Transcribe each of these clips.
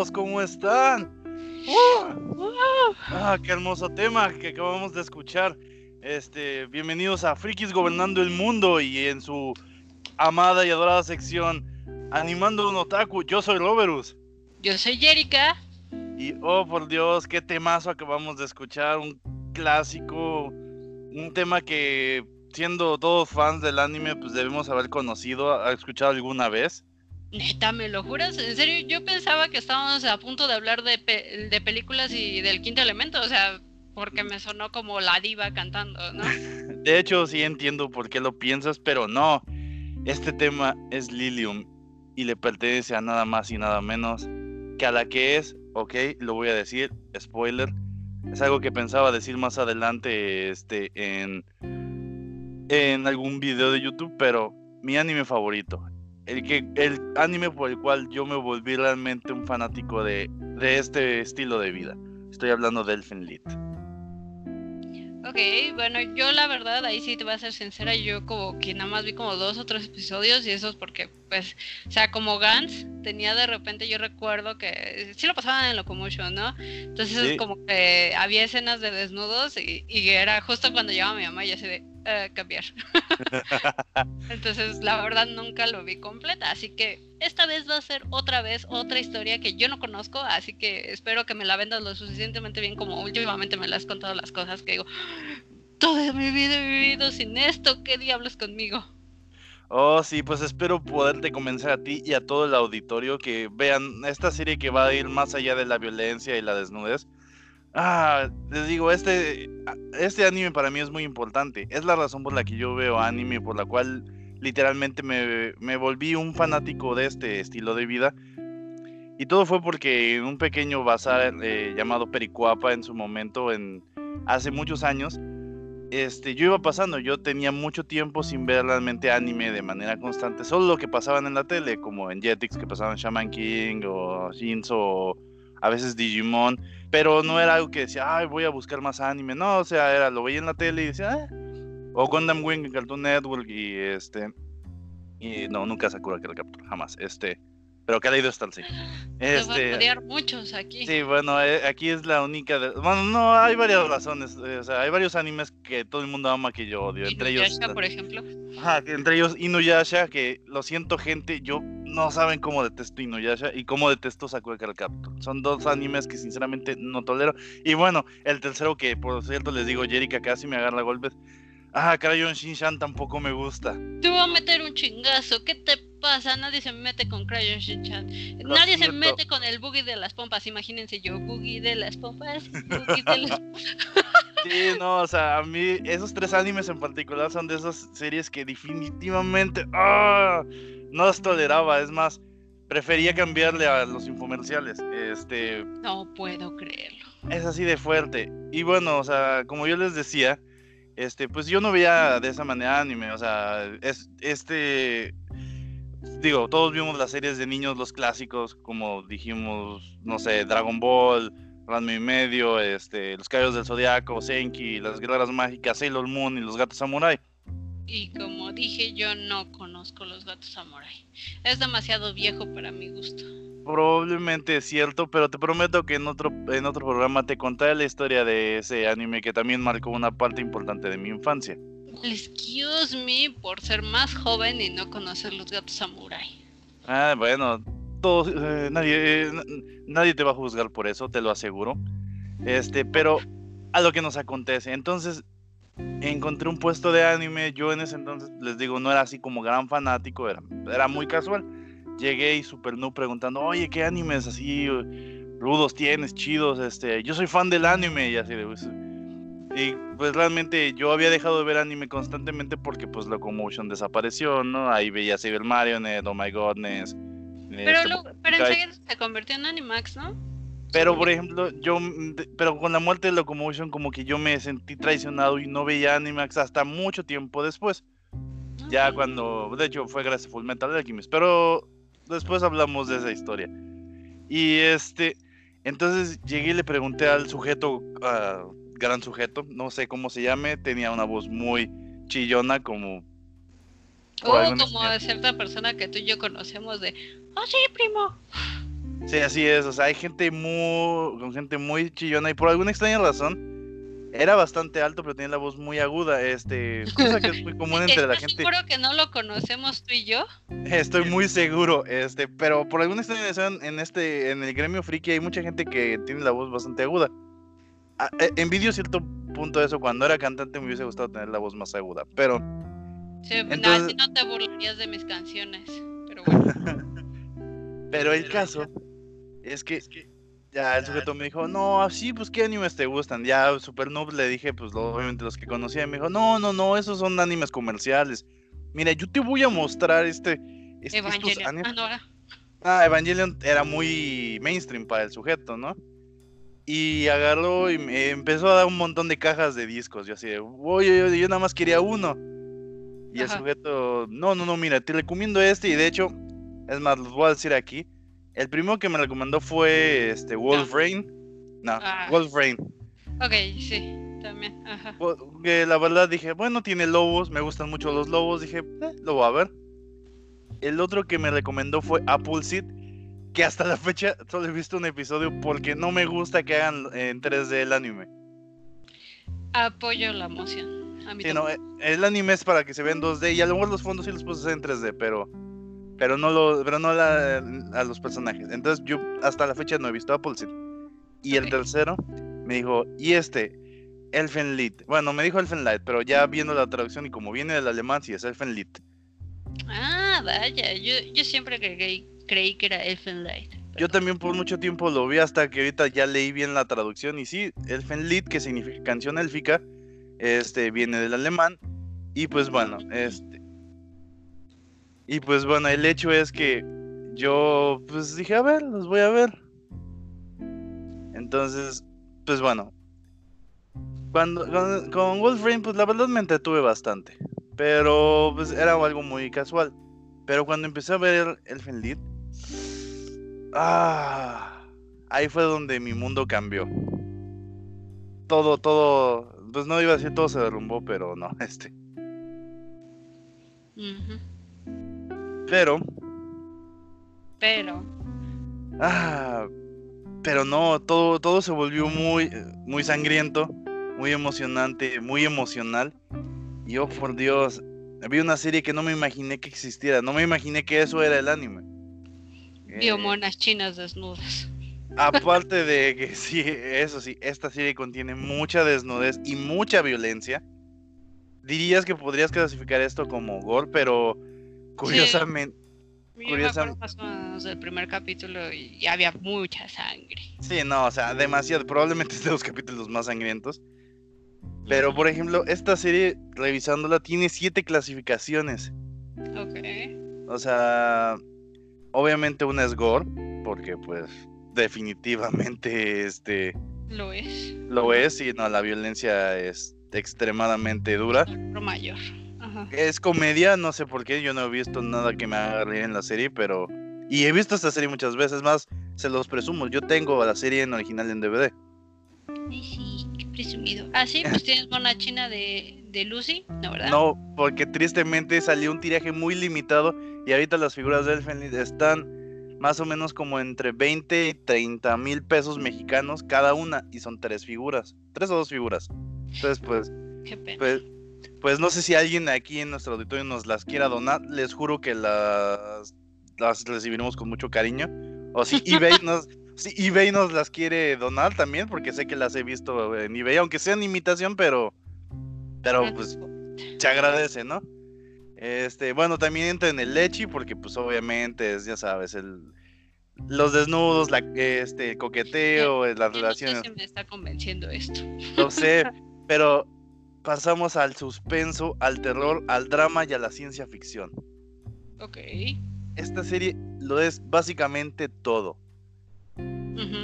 todos, ¿cómo están? Ah, qué hermoso tema que acabamos de escuchar. Este, bienvenidos a Frikis Gobernando el Mundo y en su amada y adorada sección Animando un Otaku. Yo soy Roberus. Yo soy Jerica. Y oh por Dios, qué temazo acabamos de escuchar. Un clásico, un tema que siendo todos fans del anime, pues debemos haber conocido, escuchado alguna vez. Neta, ¿me lo juras? En serio, yo pensaba que estábamos a punto de hablar de, de películas y del quinto elemento, o sea, porque me sonó como la diva cantando, ¿no? De hecho, sí entiendo por qué lo piensas, pero no. Este tema es Lilium y le pertenece a nada más y nada menos que a la que es, ok, lo voy a decir, spoiler, es algo que pensaba decir más adelante este, en, en algún video de YouTube, pero mi anime favorito. El, que, el anime por el cual yo me volví realmente un fanático de, de este estilo de vida. Estoy hablando de Elfen Lied. Ok, bueno, yo la verdad, ahí sí te voy a ser sincera, yo como que nada más vi como dos o tres episodios y eso es porque, pues, o sea, como Gans tenía de repente, yo recuerdo que sí lo pasaban en Locomotion, ¿no? Entonces es como que había escenas de desnudos y, y, era justo cuando llegaba mi mamá y así de, uh, cambiar. Entonces, la verdad nunca lo vi completa, así que esta vez va a ser otra vez otra historia que yo no conozco, así que espero que me la vendas lo suficientemente bien como últimamente me la has contado las cosas que digo, toda mi vida he vivido sin esto, ¿qué diablos conmigo? Oh, sí, pues espero poderte convencer a ti y a todo el auditorio que vean esta serie que va a ir más allá de la violencia y la desnudez. Ah, les digo, este, este anime para mí es muy importante. Es la razón por la que yo veo anime, por la cual literalmente me, me volví un fanático de este estilo de vida. Y todo fue porque en un pequeño bazar eh, llamado Pericuapa en su momento, en, hace muchos años, este, yo iba pasando, yo tenía mucho tiempo sin ver realmente anime de manera constante, solo lo que pasaban en la tele, como en Jetix, que pasaban Shaman King o Shinzo, o a veces Digimon, pero no era algo que decía, ay, voy a buscar más anime, no, o sea, era, lo veía en la tele y decía, ah", o Gundam Wing en Cartoon Network y este, y no, nunca Sakura que el Capture, jamás, este, pero que ha leído sí. Este, Te a muchos aquí. Sí, bueno, eh, aquí es la única. bueno, no, hay varias razones. Eh, o sea, hay varios animes que todo el mundo ama que yo odio. Entre ellos. por ejemplo. Ajá, entre ellos Inuyasha, que lo siento, gente, yo no saben cómo detesto Inuyasha y cómo detesto Sakura Card Captor. Son dos animes que sinceramente no tolero. Y bueno, el tercero que por cierto les digo, Jerika casi me agarra golpes. Ah, Crayon Shinshan tampoco me gusta. Te voy a meter un chingazo. ¿Qué te pasa? Nadie se mete con Crayon Shinchan. Nadie se mete con el boogie de las pompas. Imagínense yo, boogie de las pompas, boogie de las Sí, no, o sea, a mí esos tres animes en particular son de esas series que definitivamente ¡ah! No las toleraba. Es más, prefería cambiarle a los infomerciales. Este. No puedo creerlo. Es así de fuerte. Y bueno, o sea, como yo les decía, este, pues yo no veía de esa manera anime. O sea, es, este digo, todos vimos las series de niños, los clásicos, como dijimos, no sé, Dragon Ball, Ranma y medio, este, Los Caballos del Zodiaco, Senki, Las Guerreras Mágicas, Sailor Moon y Los Gatos Samurai. Y como dije, yo no conozco Los Gatos Samurai. Es demasiado viejo para mi gusto. Probablemente es cierto, pero te prometo que en otro, en otro programa te contaré la historia de ese anime que también marcó una parte importante de mi infancia. Excuse me por ser más joven y no conocer los gatos samurai. Ah, bueno, todos, eh, nadie, eh, nadie te va a juzgar por eso, te lo aseguro. Este, pero a lo que nos acontece. Entonces, encontré un puesto de anime. Yo en ese entonces, les digo, no era así como gran fanático, era, era muy casual. Llegué y super no preguntando, oye, ¿qué animes así rudos tienes, chidos? Este, yo soy fan del anime y así de y pues realmente yo había dejado de ver anime constantemente porque pues Locomotion desapareció, ¿no? Ahí veía Cyber Marionette, Oh My Godness. Pero, este, pero enseguida se convirtió en Animax, ¿no? Pero por ejemplo, yo, pero con la muerte de Locomotion como que yo me sentí traicionado y no veía Animax hasta mucho tiempo después. Ya cuando, de hecho fue gracias a Full Metal Alchemist, pero después hablamos de esa historia. Y este, entonces llegué y le pregunté al sujeto, uh, gran sujeto, no sé cómo se llame, tenía una voz muy chillona como O oh, como a cierta persona que tú y yo conocemos de, oh sí, primo. Sí, así es, o sea, hay gente muy, con gente muy chillona y por alguna extraña razón, era bastante alto, pero tenía la voz muy aguda, este, cosa que es muy común entre la gente. seguro que no lo conocemos tú y yo? Estoy muy seguro, este, pero por alguna extraña razón en este, en el gremio friki hay mucha gente que tiene la voz bastante aguda. Ah, eh, envidio cierto punto de eso, cuando era cantante me hubiese gustado tener la voz más aguda, pero... Sí, entonces... no, no te burlarías de mis canciones, pero bueno. pero el caso es que ya el sujeto me dijo, no, sí, pues qué animes te gustan. Ya Super Noob le dije, pues obviamente los que conocía. Me dijo, no, no, no, esos son animes comerciales. Mira, yo te voy a mostrar este. este Evangelion. Ah, ah, Evangelion era muy mainstream para el sujeto, ¿no? Y agarró y me empezó a dar un montón de cajas de discos. Yo así de, oye, yo, nada más quería uno. Y el sujeto, no, no, no, mira, te recomiendo este. Y de hecho, es más, los voy a decir aquí el primero que me recomendó fue este Wolf Rain. No, ah. Wolf Rain. Ok, sí, también. Ajá. Que la verdad dije, bueno, tiene lobos, me gustan mucho los lobos. Dije, eh, lo voy a ver. El otro que me recomendó fue Apple Seed, que hasta la fecha solo he visto un episodio porque no me gusta que hagan en 3D el anime. Apoyo la emoción. A mí no, el anime es para que se vean 2D y a lo mejor los fondos sí los puedes hacer en 3D, pero pero no lo pero no a los personajes. Entonces yo hasta la fecha no he visto a Pulsit. Y el tercero me dijo, "Y este Elfenlied." Bueno, me dijo Elfenlied, pero ya viendo la traducción y como viene del alemán sí es Elfenlied. Ah, vaya, yo, yo siempre creí, creí que era Elfenlied. Yo también por mucho tiempo lo vi hasta que ahorita ya leí bien la traducción y sí, Elfenlied que significa canción élfica, este viene del alemán y pues bueno, este y pues bueno, el hecho es que yo pues dije, a ver, los voy a ver. Entonces, pues bueno. Cuando, con, Wolfram, pues la verdad me entretuve bastante. Pero pues era algo muy casual. Pero cuando empecé a ver el Lead, ah, ahí fue donde mi mundo cambió. Todo, todo, pues no iba a decir todo se derrumbó, pero no, este. Pero. Pero. Ah. Pero no, todo, todo se volvió muy, muy sangriento, muy emocionante, muy emocional. Y oh, por Dios, había una serie que no me imaginé que existiera. No me imaginé que eso era el anime. Vio eh, monas chinas desnudas. Aparte de que sí, eso sí, esta serie contiene mucha desnudez y mucha violencia. Dirías que podrías clasificar esto como gore, pero Curiosamente. Curiosamente. del primer capítulo y había mucha sangre. Sí, no, o sea, demasiado. Probablemente es de los capítulos más sangrientos. Pero, por ejemplo, esta serie, revisándola, tiene siete clasificaciones. Ok. O sea, obviamente una es gore, porque pues definitivamente este... Lo es. Lo es, y no, la violencia es extremadamente dura. Lo mayor. Es comedia, no sé por qué, yo no he visto nada que me haga reír en la serie, pero... Y he visto esta serie muchas veces, más se los presumo, yo tengo la serie en original en DVD. Sí, sí, qué presumido. Ah, sí, pues tienes mona china de, de Lucy, ¿no verdad? No, porque tristemente salió un tiraje muy limitado y ahorita las figuras de Elfenlied están más o menos como entre 20 y 30 mil pesos mexicanos cada una y son tres figuras, tres o dos figuras. Entonces, pues, Qué pena. pues pues no sé si alguien aquí en nuestro auditorio nos las quiera donar. Les juro que las, las recibiremos con mucho cariño. O si eBay nos, si eBay nos las quiere donar también, porque sé que las he visto en eBay, aunque sean imitación, pero, pero pues se agradece, ¿no? Este, bueno, también entra en el lechi, porque pues obviamente es, ya sabes, el los desnudos, la, este, coqueteo, las relaciones. No sé me está convenciendo esto. Lo sé, pero pasamos al suspenso, al terror, al drama y a la ciencia ficción. Ok. Esta serie lo es básicamente todo.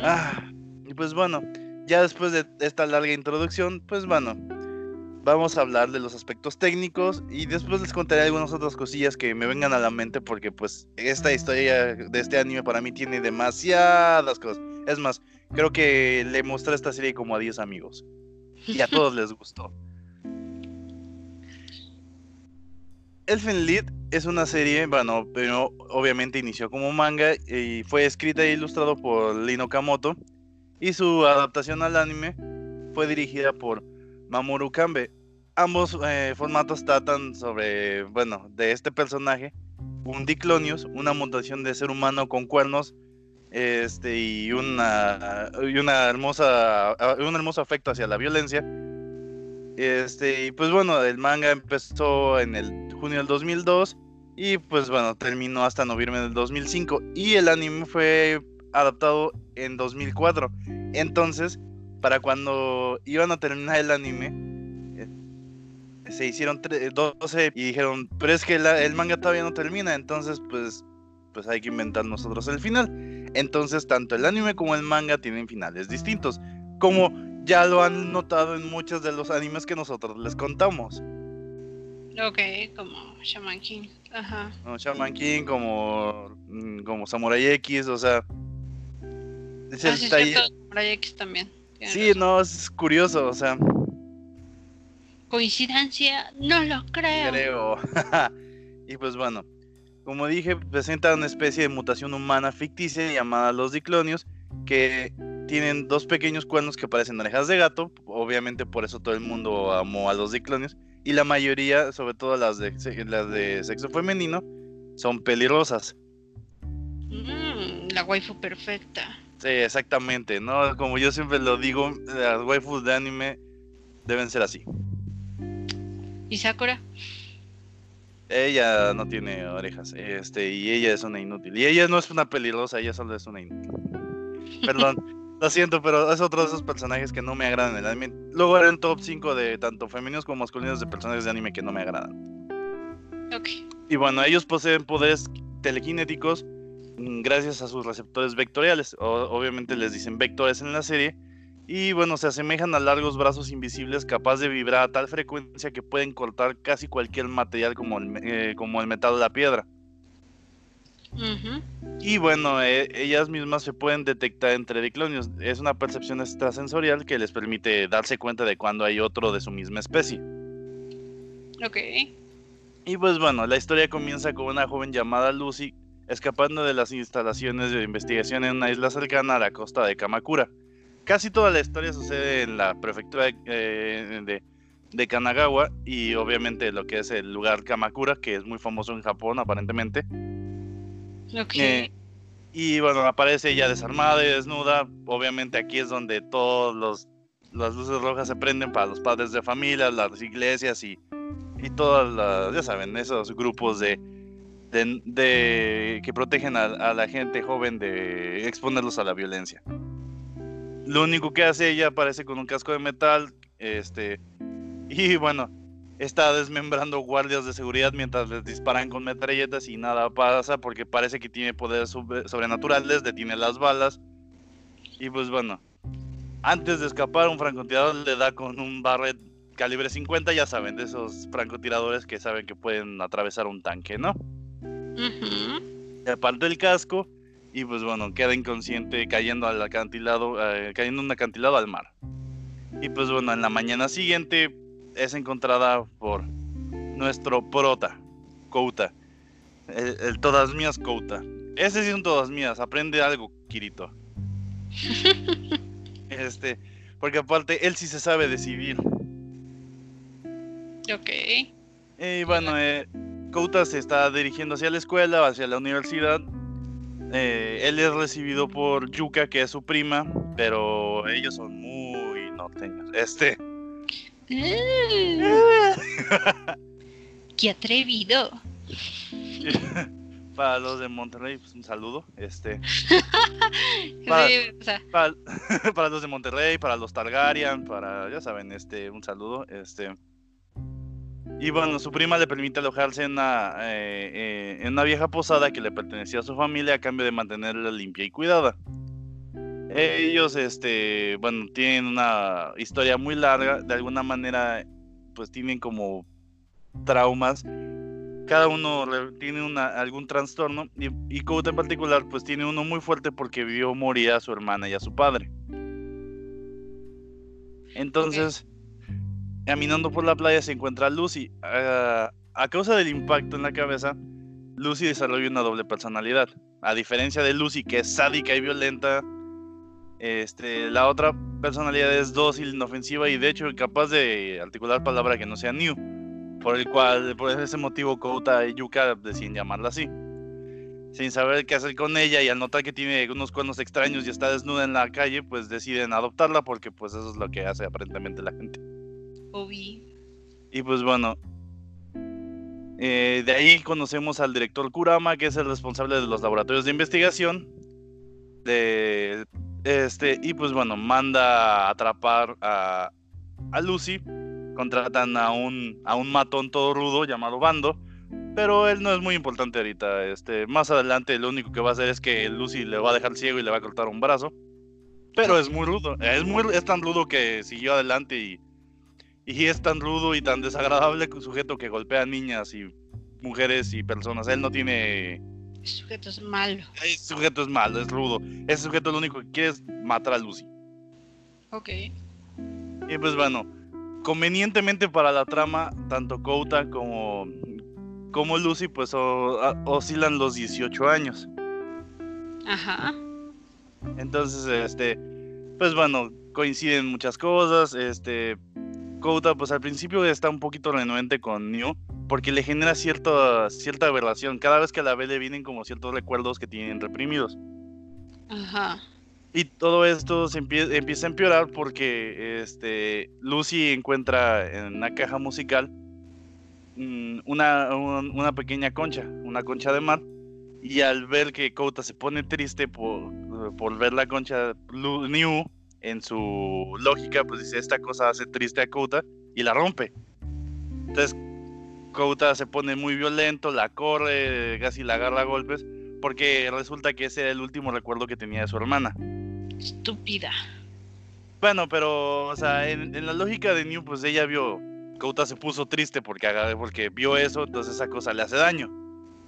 Ah, y pues bueno, ya después de esta larga introducción, pues bueno, vamos a hablar de los aspectos técnicos y después les contaré algunas otras cosillas que me vengan a la mente porque pues esta historia de este anime para mí tiene demasiadas cosas. Es más, creo que le mostré esta serie como a 10 amigos y a todos les gustó. Elfen Lied es una serie, bueno, pero obviamente inició como manga y fue escrita e ilustrado por Lino Kamoto y su adaptación al anime fue dirigida por Mamoru Kambe. Ambos eh, formatos tratan sobre, bueno, de este personaje, un Diclonius, una mutación de ser humano con cuernos este, y, una, y una hermosa, un hermoso afecto hacia la violencia. Este, y pues bueno, el manga empezó en el junio del 2002 y pues bueno, terminó hasta noviembre del 2005 y el anime fue adaptado en 2004. Entonces, para cuando iban a terminar el anime, eh, se hicieron 12 y dijeron, pero es que el manga todavía no termina, entonces pues, pues hay que inventar nosotros el final. Entonces, tanto el anime como el manga tienen finales distintos, como ya lo han notado en muchos de los animes que nosotros les contamos. Ok, como Shaman King. Ajá. Como Shaman King, como, mm, como Samurai X, o sea. Es ah, sí, Samurai X también. Sí, no, es curioso, o sea. Coincidencia, no lo creo. Creo. y pues bueno, como dije, presenta una especie de mutación humana ficticia llamada los diclonios, que tienen dos pequeños cuernos que parecen orejas de gato. Obviamente por eso todo el mundo amó a los diclonios y la mayoría, sobre todo las de, las de sexo femenino, son pelirrosas. Mm, la waifu perfecta. Sí, exactamente, ¿no? Como yo siempre lo digo, las waifus de anime deben ser así. ¿Y Sakura? Ella no tiene orejas, este, y ella es una inútil. Y ella no es una pelirrosa, ella solo es una inútil. Perdón. Lo siento, pero es otro de esos personajes que no me agradan en el anime. Luego haré un top 5 de tanto femeninos como masculinos de personajes de anime que no me agradan. Ok. Y bueno, ellos poseen poderes telequinéticos mm, gracias a sus receptores vectoriales. obviamente les dicen vectores en la serie. Y bueno, se asemejan a largos brazos invisibles capaces de vibrar a tal frecuencia que pueden cortar casi cualquier material como el, eh, como el metal o la piedra. Y bueno, eh, ellas mismas se pueden detectar entre diclonios. Es una percepción extrasensorial que les permite darse cuenta de cuando hay otro de su misma especie. Ok. Y pues bueno, la historia comienza con una joven llamada Lucy escapando de las instalaciones de investigación en una isla cercana a la costa de Kamakura. Casi toda la historia sucede en la prefectura de, eh, de Kanagawa y obviamente lo que es el lugar Kamakura, que es muy famoso en Japón aparentemente. Eh, y bueno, aparece ella desarmada y desnuda. Obviamente aquí es donde todas las luces rojas se prenden para los padres de familia, las iglesias y, y todas las, ya saben, esos grupos de, de, que protegen a, la gente joven de exponerlos a la violencia. Lo único que hace ella aparece con un casco de metal, este, y bueno, está desmembrando guardias de seguridad mientras les disparan con metralletas y nada pasa porque parece que tiene poderes sobrenaturales, detiene las balas. Y pues bueno, antes de escapar un francotirador le da con un barret calibre 50, ya saben, de esos francotiradores que saben que pueden atravesar un tanque, ¿no? Le aparta el casco y pues bueno, queda inconsciente cayendo al acantilado, eh, cayendo un acantilado al mar. Y pues bueno, en la mañana siguiente es encontrada por nuestro prota, Kouta. El, todas mías Kouta. Ese sí son todas mías, aprende algo, Kirito. este, porque aparte él sí se sabe decidir. Ok. Y bueno, eh, Kouta se está dirigiendo hacia la escuela, hacia la universidad. Eh, él es recibido por Yuka, que es su prima, pero ellos son muy norteños. Este, ¡Qué atrevido! para los de Monterrey, pues un saludo. Este. para, los de Monterrey, para los Targaryen, para, ya saben, este, un saludo. Este. Y bueno, su prima le permite alojarse en una, eh, eh, en una vieja posada que le pertenecía a su familia a cambio de mantenerla limpia y cuidada. Ellos, este, bueno, tienen una historia muy larga, de alguna manera, pues tienen como traumas. Cada uno tiene una, algún trastorno y, y en particular, pues tiene uno muy fuerte porque vio morir a su hermana y a su padre. Entonces, caminando por la playa se encuentra Lucy. Ah, a causa del impacto en la cabeza, Lucy desarrolla una doble personalidad. A diferencia de Lucy, que es sádica y violenta, este, la otra personalidad es dócil, inofensiva y de hecho capaz de articular palabra que no sea new. Por el cual, por ese motivo, Kouta y Yuka deciden llamarla así. Sin saber qué hacer con ella y al notar que tiene unos cuernos extraños y está desnuda en la calle, pues deciden adoptarla porque pues eso es lo que hace aparentemente la gente. Obi. Y pues bueno, eh, de ahí conocemos al director Kurama, que es el responsable de los laboratorios de investigación. De, este, y pues bueno, manda a atrapar a, a Lucy. Contratan a un, a un matón todo rudo llamado Bando. Pero él no es muy importante ahorita. Este, más adelante lo único que va a hacer es que Lucy le va a dejar ciego y le va a cortar un brazo. Pero es muy rudo. Es, muy, es tan rudo que siguió adelante y y es tan rudo y tan desagradable sujeto que golpea a niñas y mujeres y personas. Él no tiene. Ese sujeto es malo. Ese sujeto es malo, es rudo. Ese sujeto lo único que quiere es matar a Lucy. Ok. Y pues bueno, convenientemente para la trama, tanto Kouta como, como Lucy pues oscilan los 18 años. Ajá. Entonces, este, pues bueno, coinciden muchas cosas, este, Kouta, pues al principio está un poquito renuente con New, porque le genera cierta, cierta aberración. Cada vez que la ve le vienen como ciertos recuerdos que tienen reprimidos. Ajá. Y todo esto se empieza a empeorar porque este, Lucy encuentra en una caja musical mm, una, una pequeña concha, una concha de mar. Y al ver que Kouta se pone triste por, por ver la concha New, en su lógica, pues dice, esta cosa hace triste a Kouta y la rompe. Entonces, Kouta se pone muy violento, la corre, casi la agarra a golpes, porque resulta que ese era el último recuerdo que tenía de su hermana. Estúpida. Bueno, pero, o sea, en, la lógica de New, pues ella vio, Kouta se puso triste porque, porque vio eso, entonces esa cosa le hace daño.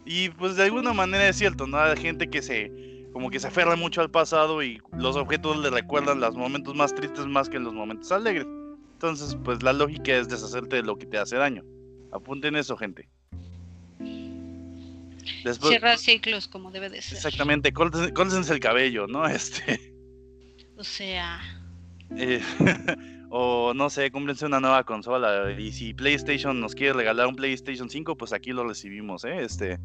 Y pues de alguna manera es cierto, ¿no? Hay gente que se como que se aferra mucho al pasado y los objetos le recuerdan los momentos más tristes más que los momentos alegres. Entonces, pues la lógica es deshacerte de lo que te hace daño. Apunten eso, gente. Después, Cierra ciclos como debe de ser. Exactamente, córtense el cabello, ¿no? Este. O sea. Eh, o no sé, cómprense una nueva consola. Y si PlayStation nos quiere regalar un PlayStation 5, pues aquí lo recibimos, ¿eh? Este.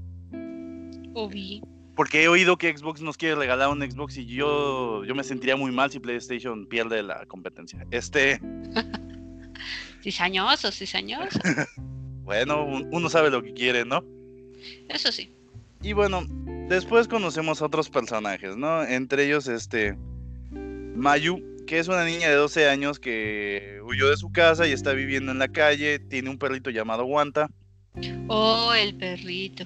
Obi porque he oído que Xbox nos quiere regalar un Xbox y yo, yo me sentiría muy mal si PlayStation pierde la competencia. Este. cizañoso, cizañoso. Bueno, uno sabe lo que quiere, ¿no? Eso sí. Y bueno, después conocemos a otros personajes, ¿no? Entre ellos, este. Mayu, que es una niña de 12 años que huyó de su casa y está viviendo en la calle. Tiene un perrito llamado Wanta. Oh, el perrito.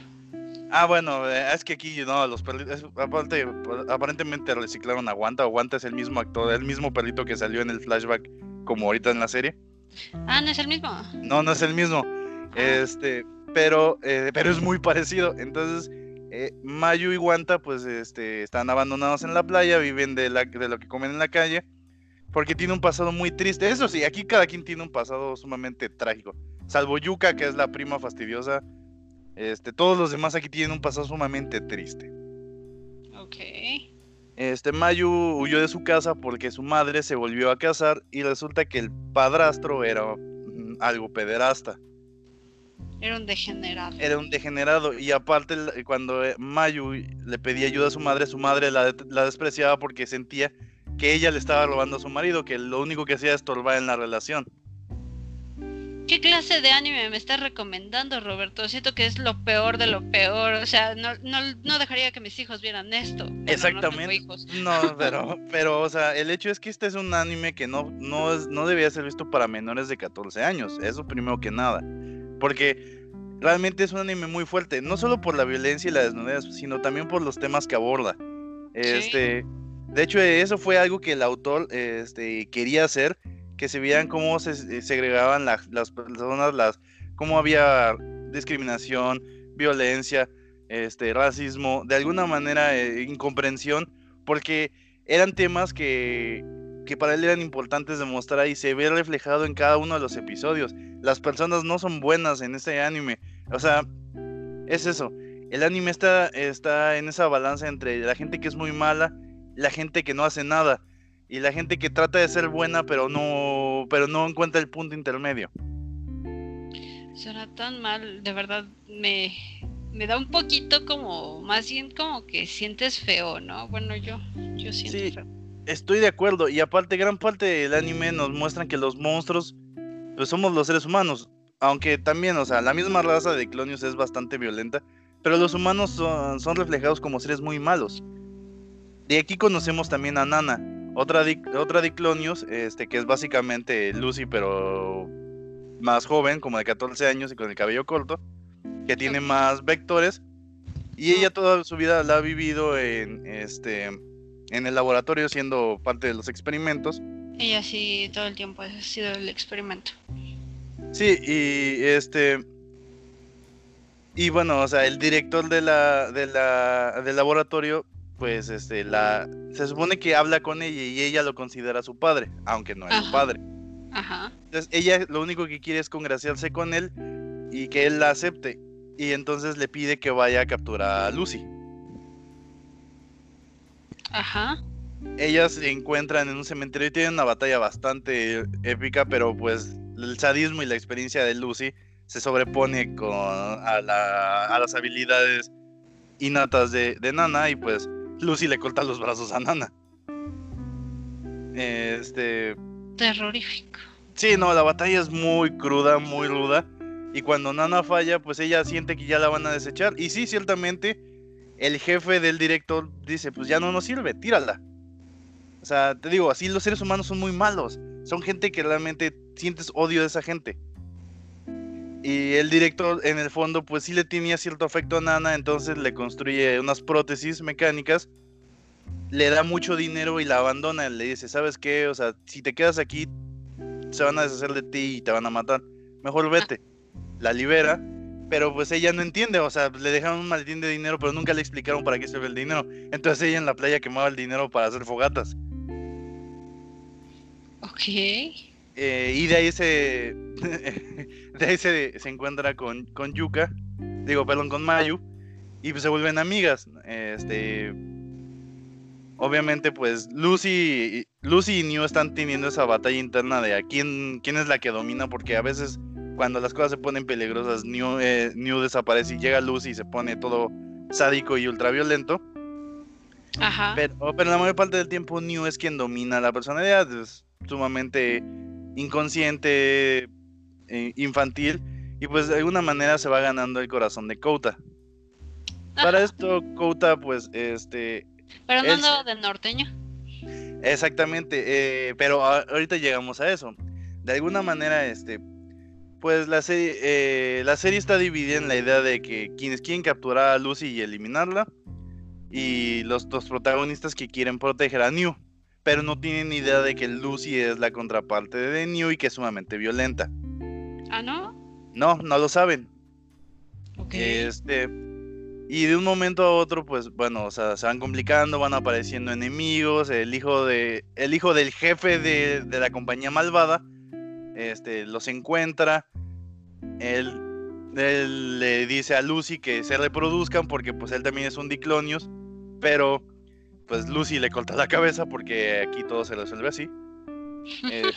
Ah, bueno, eh, es que aquí no, los perritos, aparte, aparentemente reciclaron a Guanta, o Guanta es el mismo actor, el mismo perrito que salió en el flashback como ahorita en la serie. Ah, no es el mismo. No, no es el mismo. Este, pero, eh, pero es muy parecido. Entonces, eh, Mayu y Guanta, pues, este, están abandonados en la playa, viven de, la, de lo que comen en la calle, porque tiene un pasado muy triste. Eso sí, aquí cada quien tiene un pasado sumamente trágico. Salvo Yuka, que es la prima fastidiosa este, todos los demás aquí tienen un pasado sumamente triste. Ok. Este, Mayu huyó de su casa porque su madre se volvió a casar y resulta que el padrastro era mm, algo pederasta. Era un degenerado. Era un degenerado. Y aparte, cuando eh, Mayu le pedía ayuda a su madre, su madre la, la, despreciaba porque sentía que ella le estaba robando a su marido, que lo único que hacía es estorbar en la relación. ¿Qué clase de anime me estás recomendando, Roberto? Siento que es lo peor de lo peor. O sea, no, no, no dejaría que mis hijos vieran esto. Exactamente. No, pero, pero, o sea, el hecho es que este es un anime que no, no, es, no debía ser visto para menores de 14 años. Eso primero que nada. Porque realmente es un anime muy fuerte. No solo por la violencia y la desnudez, sino también por los temas que aborda. Este. De hecho, eso fue algo que el autor este, quería hacer que se veían cómo se eh, segregaban las personas, las, cómo había discriminación, violencia, este, racismo, de alguna manera eh, incomprensión, porque eran temas que, que para él eran importantes de mostrar y se ve reflejado en cada uno de los episodios. Las personas no son buenas en este anime, O sea, es eso. El anime está, está en esa balanza entre la gente que es muy mala, la gente que no hace nada y la gente que trata de ser buena pero no pero no encuentra el punto intermedio. Suena tan mal, de verdad me, me da un poquito como, más bien como que sientes feo, ¿no? Bueno, yo, yo siento Sí. feo. Estoy de acuerdo y aparte gran parte del anime nos muestran que los monstruos pues somos los seres humanos, aunque también, o sea, la misma raza de clonios es bastante violenta, pero los humanos son, son reflejados como seres muy malos. De aquí conocemos también a Nana, otra di- otra diclonios, este que es básicamente Lucy pero más joven, como de 14 años y con el cabello corto, que tiene más vectores y ella toda su vida la ha vivido en este en el laboratorio siendo parte de los experimentos. Y así todo el tiempo ha sido el experimento. Sí, y este y bueno, o sea, el director de la de la del laboratorio pues este la se supone que habla con ella y ella lo considera su padre, aunque no es su padre. Ajá. Entonces ella lo único que quiere es congraciarse con él y que él la acepte. Y entonces le pide que vaya a capturar a Lucy. Ajá. Ellas se encuentran en un cementerio y tienen una batalla bastante épica, pero pues el sadismo y la experiencia de Lucy se sobrepone con, a, la- a las habilidades innatas de, de Nana y pues Lucy le corta los brazos a Nana. Este, Terrorífico. Sí, no, la batalla es muy cruda, muy ruda. Y cuando Nana falla, pues ella siente que ya la van a desechar. Y sí, ciertamente, el jefe del director dice, pues ya no nos sirve, tírala. O sea, te digo, así los seres humanos son muy malos. Son gente que realmente sientes odio de esa gente. Y el director, en el fondo, pues sí le tenía cierto afecto a Nana, entonces le construye unas prótesis mecánicas. Le da mucho dinero y la abandona. Le dice, ¿sabes qué? O sea, si te quedas aquí, se van a deshacer de ti y te van a matar. Mejor vete. La libera, pero pues ella no entiende, o sea, le dejaron un maletín de dinero, pero nunca le explicaron para qué sirve el dinero. Entonces ella en la playa quemaba el dinero para hacer fogatas. Ok. Eh, y de ahí se. de ahí se, se encuentra con, con Yuka. Digo, perdón, con Mayu. Y pues se vuelven amigas. Este. Obviamente, pues Lucy, Lucy y New están teniendo esa batalla interna de a quién, quién es la que domina, porque a veces cuando las cosas se ponen peligrosas, New, eh, New desaparece y llega Lucy y se pone todo sádico y ultraviolento. Ajá. Pero, pero la mayor parte del tiempo New es quien domina la personalidad, es sumamente inconsciente, eh, infantil, y pues de alguna manera se va ganando el corazón de Kouta. Para Ajá. esto, Kouta, pues, este, Pero no él ando de norteño. exactamente, eh, pero ahorita llegamos a eso. De alguna manera, este, pues la serie, eh, la serie está dividida en la idea de que quienes quieren capturar a Lucy y eliminarla, y los dos protagonistas que quieren proteger a New, pero no tienen idea de que Lucy es la contraparte de New y que es sumamente violenta. Ah, ¿no? No, no lo saben. Ok. Este, y de un momento a otro, pues bueno, o sea, se van complicando, van apareciendo enemigos, el hijo de, el hijo del jefe de, de la compañía malvada, este, los encuentra, él, le dice a Lucy que se reproduzcan porque pues él también es un diclonios, pero pues Lucy le corta la cabeza porque aquí todo se resuelve así. Eh,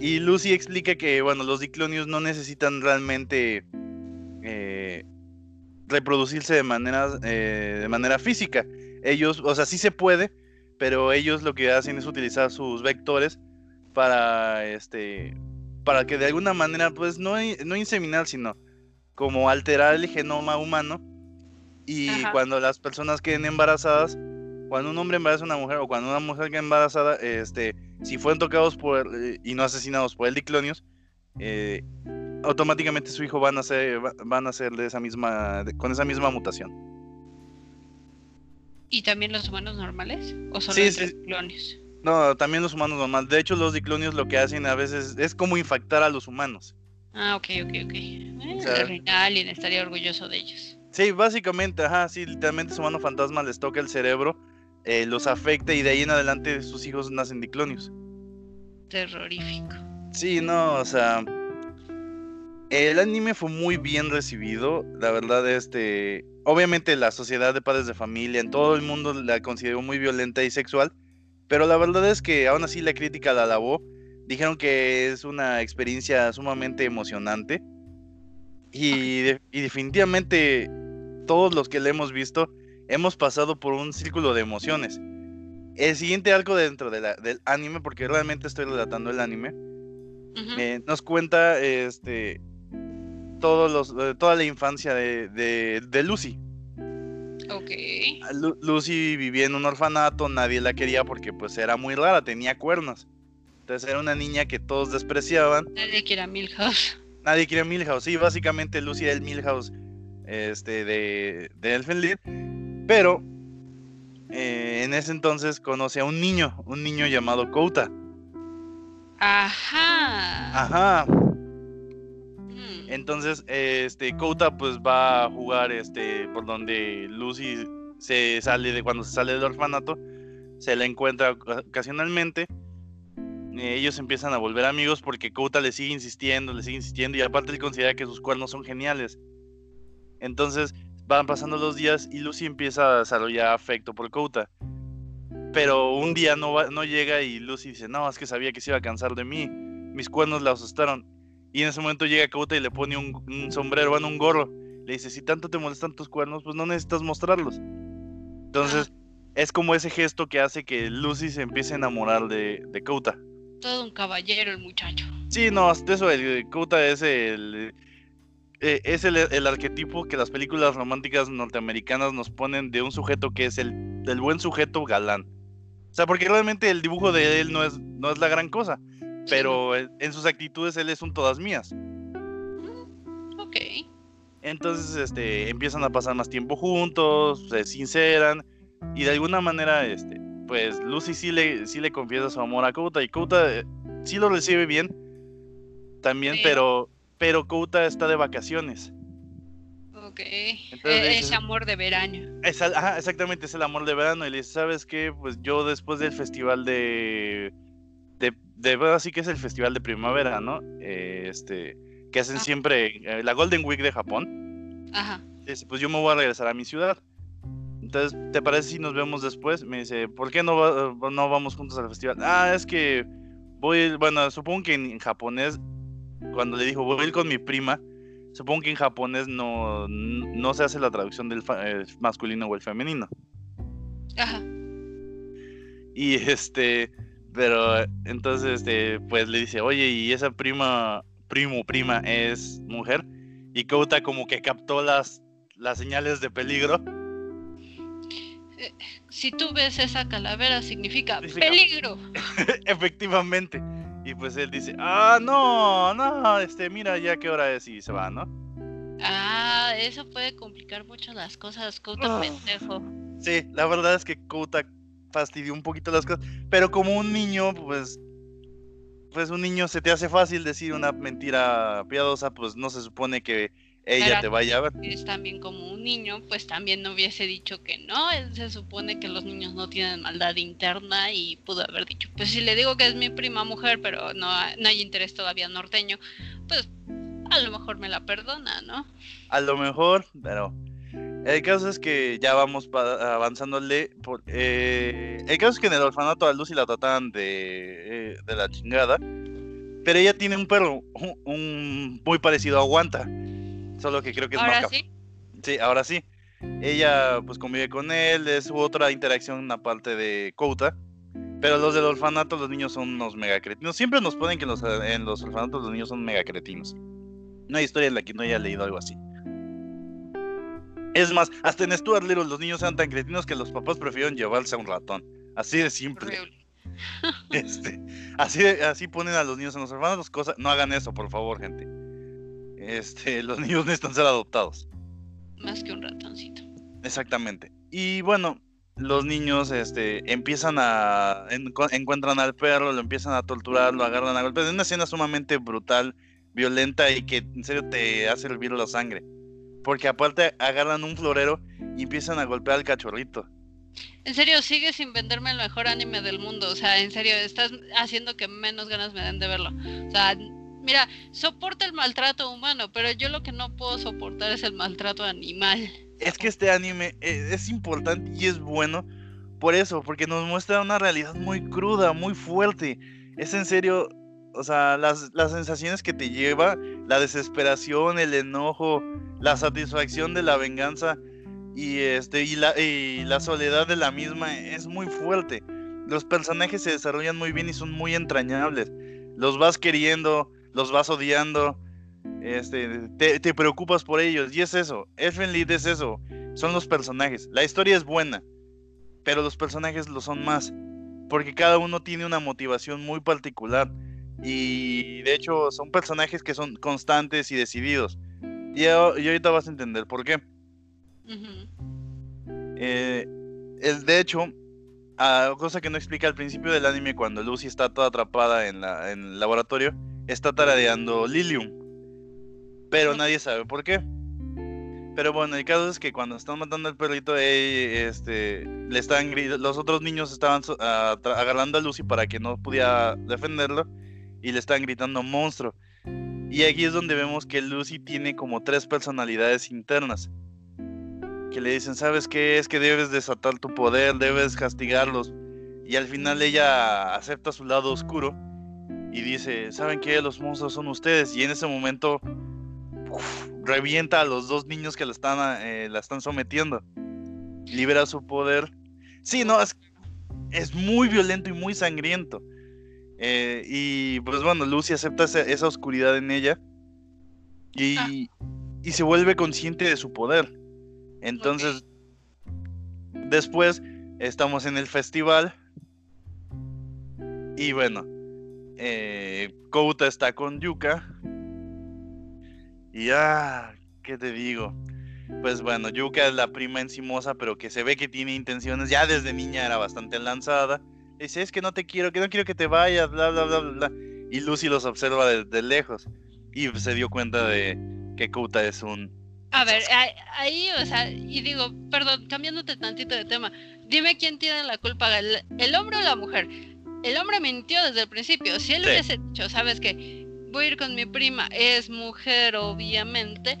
y Lucy explica que, bueno, los diclonios no necesitan realmente eh, reproducirse de manera, eh, de manera física. Ellos, o sea, sí se puede, pero ellos lo que hacen es utilizar sus vectores para, este, para que de alguna manera, pues, no, no inseminar, sino como alterar el genoma humano. Y Ajá. cuando las personas queden embarazadas, cuando un hombre embaraza a una mujer o cuando una mujer queda embarazada, este, si fueron tocados por eh, y no asesinados por el diclonios, eh, automáticamente su hijo van a ser va- van a ser de esa misma de- con esa misma mutación. ¿Y también los humanos normales? ¿O solo Sí, entre sí. clones? No, también los humanos normales. De hecho, los diclonios lo que hacen a veces es como infectar a los humanos. Ah, ok, ok, ok. Eh, O sea- Alien estaría orgulloso de ellos. Sí, básicamente, ajá, sí, literalmente su mano fantasma les toca el cerebro, eh, los afecta y de ahí en adelante sus hijos nacen diclonios. Terrorífico. Sí, no, o sea. El anime fue muy bien recibido, la verdad, este, obviamente la sociedad de padres de familia en todo el mundo la consideró muy violenta y sexual, pero la verdad es que aún así la crítica la alabó, dijeron que es una experiencia sumamente emocionante y, y definitivamente todos los que la hemos visto hemos pasado por un círculo de emociones. El siguiente arco dentro de la, del anime, porque realmente estoy relatando el anime, eh, nos cuenta este todos los, eh, toda la infancia de, de, Lucy. Ok. Lucy vivía en un orfanato, nadie la quería porque pues era muy rara, tenía cuernos. Entonces era una niña que todos despreciaban. Nadie quería Milhouse. Nadie quería Milhouse, sí, básicamente Lucy era el Milhouse este, de, de Elfenlied. Pero eh, en ese entonces conoce a un niño, un niño llamado Kouta. Ajá. Ajá. Entonces, este, Kouta pues va a jugar este, por donde Lucy se sale de cuando se sale del orfanato, se la encuentra ocasionalmente. Eh, ellos empiezan a volver amigos porque Kouta le sigue insistiendo, le sigue insistiendo y aparte él considera que sus cuernos son geniales. Entonces, Van pasando los días y Lucy empieza a desarrollar afecto por Kouta. Pero un día no, no llega y Lucy dice, no, es que sabía que se iba a cansar de mí. Mis cuernos la asustaron. Y en ese momento llega Kouta y le pone un, sombrero, bueno, un gorro. Le dice, si tanto te molestan tus cuernos, pues no necesitas mostrarlos. Entonces, es como ese gesto que hace que Lucy se empiece a enamorar de, de Kouta. Todo un caballero el muchacho. Sí, no, eso, el, Kouta es el eh, es el, arquetipo que las películas románticas norteamericanas nos ponen de un sujeto que es el del buen sujeto galán. O sea, porque realmente el dibujo de él no es, no es la gran cosa, pero en sus actitudes él es un todas mías. Ok. Entonces, este, empiezan a pasar más tiempo juntos, se sinceran y de alguna manera, este, pues Lucy sí le, sí le confiesa su amor a Kouta y Kouta eh, sí lo recibe bien también, pero pero Kouta está de vacaciones. Ok. E-, ese amor de verano. exactamente, es el amor de verano. Y le dice, ¿sabes qué? Pues yo después del festival de. De, de así que es el festival de primavera, ¿no? Eh, este. Que hacen ah. siempre. Eh, la Golden Week de Japón. Ajá. Dice, pues yo me voy a regresar a mi ciudad. Entonces, ¿te parece si nos vemos después? Me dice, ¿por qué no, no vamos juntos al festival? Ah, es que voy. Bueno, supongo que en japonés cuando le dijo, voy a ir con mi prima, supongo que en japonés no, no se hace la traducción del masculino o el femenino. Ajá. Y este, pero entonces, este, pues le dice, oye, ¿y esa prima, primo, prima es mujer? Y Kouta como que captó las, las señales de peligro. Eh, si tú ves esa calavera, significa... peligro. Efectivamente. Y pues él dice, ah, no, no, este, mira ya qué hora es y se va, ¿no? Ah, eso puede complicar mucho las cosas, Kouta ah. pendejo. Sí, la verdad es que Kouta fastidió un poquito las cosas, pero como un niño, pues, pues un niño se te hace fácil decir una mentira piadosa, pues no se supone que ella te vaya a ver. Es también como un niño, pues también no hubiese dicho que no. Se supone que los niños no tienen maldad interna y pudo haber dicho, pues si le digo que es mi prima mujer, pero no, no hay interés todavía norteño, pues a lo mejor me la perdona, ¿no? A lo mejor, pero el caso es que ya vamos avanzándole. Por, eh, el caso es que en el orfanato a Lucy la trataban de, eh, de la chingada. Pero ella tiene un perro un, muy parecido a Aguanta. Solo que creo que es ¿Ahora sí? Sí, ahora sí. Ella pues convive con él, es otra interacción aparte de Kouta. Pero los del orfanato, los niños son unos mega cretinos. Siempre nos ponen que en los, en los orfanatos los niños son mega cretinos. No hay historia en la que no haya leído algo así. Es más, hasta en Stuart Little los niños eran tan cretinos que los papás prefieren llevarse a un ratón. Así de simple. Este, así, así ponen a los niños en los orfanatos. Cosa, no hagan eso, por favor, gente. Este, los niños necesitan ser adoptados. Más que un ratoncito. Exactamente. Y bueno, los niños este, empiezan a. encuentran al perro, lo empiezan a torturar, lo agarran a golpes. Es una escena sumamente brutal, violenta y que en serio te hace hervir la sangre. Porque aparte agarran un florero y empiezan a golpear al cachorrito. En serio, sigues sin venderme el mejor anime del mundo. O sea, en serio, estás haciendo que menos ganas me den de verlo. O sea, mira, soporta el maltrato humano, pero yo lo que no puedo soportar es el maltrato animal. Es que este anime eh, es importante y es bueno por eso, porque nos muestra una realidad muy cruda, muy fuerte. Es en serio, o sea, las, las sensaciones que te lleva, la desesperación, el enojo, la satisfacción de la venganza y, este, y, la, y la soledad de la misma es muy fuerte. Los personajes se desarrollan muy bien y son muy entrañables. Los vas queriendo, los vas odiando, este, te, preocupas por ellos. Y es eso, Elfen Lied es eso, son los personajes. La historia es buena, pero los personajes lo son más. Porque cada uno tiene una motivación muy particular. Y de hecho son personajes que son constantes y decididos. Y, ahorita vas a entender por qué. Eh, el, de hecho, cosa que no explica al principio del anime, cuando Lucy está toda atrapada en, la, en el laboratorio, está taradeando Lilium. Pero nadie sabe por qué. Pero bueno, el caso es que cuando están matando al perrito, eh, este, le están los otros niños estaban agarrando a Lucy para que no pudiera defenderlo y le están gritando monstruo. Y aquí es donde vemos que Lucy tiene como tres personalidades internas. Que le dicen, ¿sabes qué? Es que debes desatar tu poder, debes castigarlos. Y al final ella acepta su lado oscuro y dice, ¿saben qué? Los monstruos son ustedes. Y en ese momento revienta a los dos niños que la están, eh, la están sometiendo. Libera su poder. Sí, no, es, es muy violento y muy sangriento. Eh, y pues bueno, Lucy acepta esa, oscuridad en ella y, ah. y, se vuelve consciente de su poder. Entonces, después estamos en el festival y bueno, eh, Kouta está con Yuka y ya, ¿qué te digo? Pues bueno, Yuka es la prima encimosa, pero que se ve que tiene intenciones. Ya desde niña era bastante lanzada. Dice, es que no te quiero, que no quiero que te vayas, bla, bla, bla, bla. Y Lucy los observa desde lejos. Y se dio cuenta de que Kouta es un... A ver, ahí, o sea, y digo, perdón, cambiándote tantito de tema. Dime quién tiene la culpa, el, hombre o la mujer. El hombre mintió desde el principio. Si él hubiese dicho, ¿sabes qué? voy a ir con mi prima, es mujer obviamente,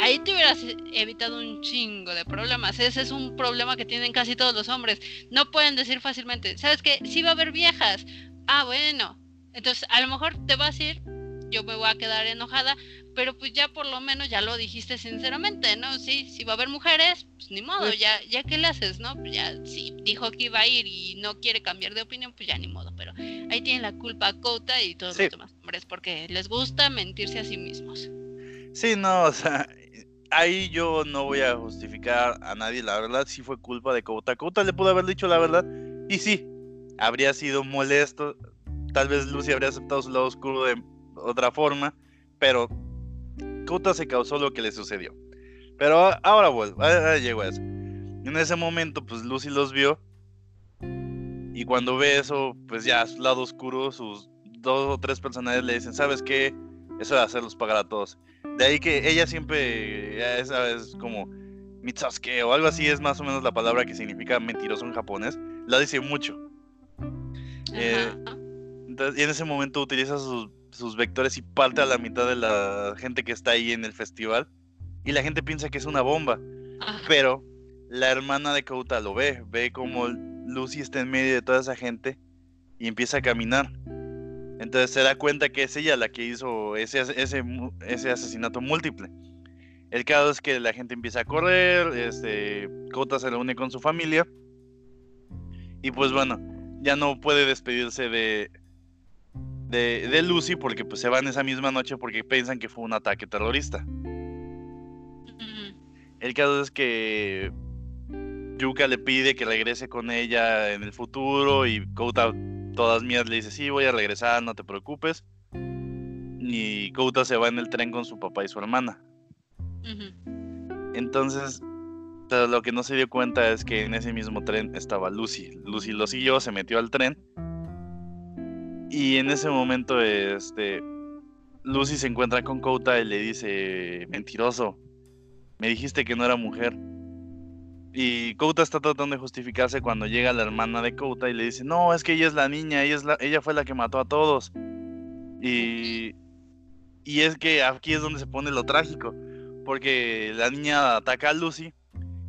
ahí te hubieras evitado un chingo de problemas. Ese es un problema que tienen casi todos los hombres. No pueden decir fácilmente, ¿sabes qué? Sí va a haber viejas. Ah, bueno. Entonces, a lo mejor te vas a ir, yo me voy a quedar enojada, pero pues ya por lo menos ya lo dijiste sinceramente, ¿no? Sí, si va a haber mujeres, pues ni modo, pues ya, ya qué le haces, ¿no? Pues ya si dijo que iba a ir y no quiere cambiar de opinión, pues ya ni modo, pero ahí tiene la culpa Kouta y todos los demás hombres, porque les gusta mentirse a sí mismos. Sí, no, o sea, ahí yo no voy a justificar a nadie, la verdad sí fue culpa de Kouta. Kouta le pudo haber dicho la verdad y sí, habría sido molesto, tal vez Lucy habría aceptado su lado oscuro de otra forma, pero Kouta se causó lo que le sucedió. Pero ahora vuelvo, ahora llego a eso. En ese momento, pues Lucy los vio. Y cuando ve eso, pues ya su lado oscuro, sus dos o tres personajes le dicen, ¿sabes qué? Eso de hacerlos pagar a todos. De ahí que ella siempre, ya es como Mitsusuke o algo así, es más o menos la palabra que significa mentiroso en japonés. La dice mucho. Eh, entonces, y en ese momento utiliza sus sus vectores y parte a la mitad de la gente que está ahí en el festival. Y la gente piensa que es una bomba. Pero la hermana de Kouta lo ve, ve como Lucy está en medio de toda esa gente y empieza a caminar. Entonces se da cuenta que es ella la que hizo ese, ese, ese asesinato múltiple. El caso es que la gente empieza a correr, este, Kouta se reúne con su familia y pues bueno, ya no puede despedirse de, de, Lucy porque pues se van esa misma noche porque piensan que fue un ataque terrorista. El caso es que Yuka le pide que regrese con ella en el futuro y Kouta todas mías le dice, sí, voy a regresar, no te preocupes. Y Kouta se va en el tren con su papá y su hermana. Entonces, lo que no se dio cuenta es que en ese mismo tren estaba Lucy. Lucy lo siguió, se metió al tren y en ese momento, este, Lucy se encuentra con Kouta y le dice, mentiroso, me dijiste que no era mujer. Y Kouta está tratando de justificarse cuando llega la hermana de Kouta y le dice, no, es que ella es la niña, ella, es la, fue la que mató a todos. Y, y es que aquí es donde se pone lo trágico, porque la niña ataca a Lucy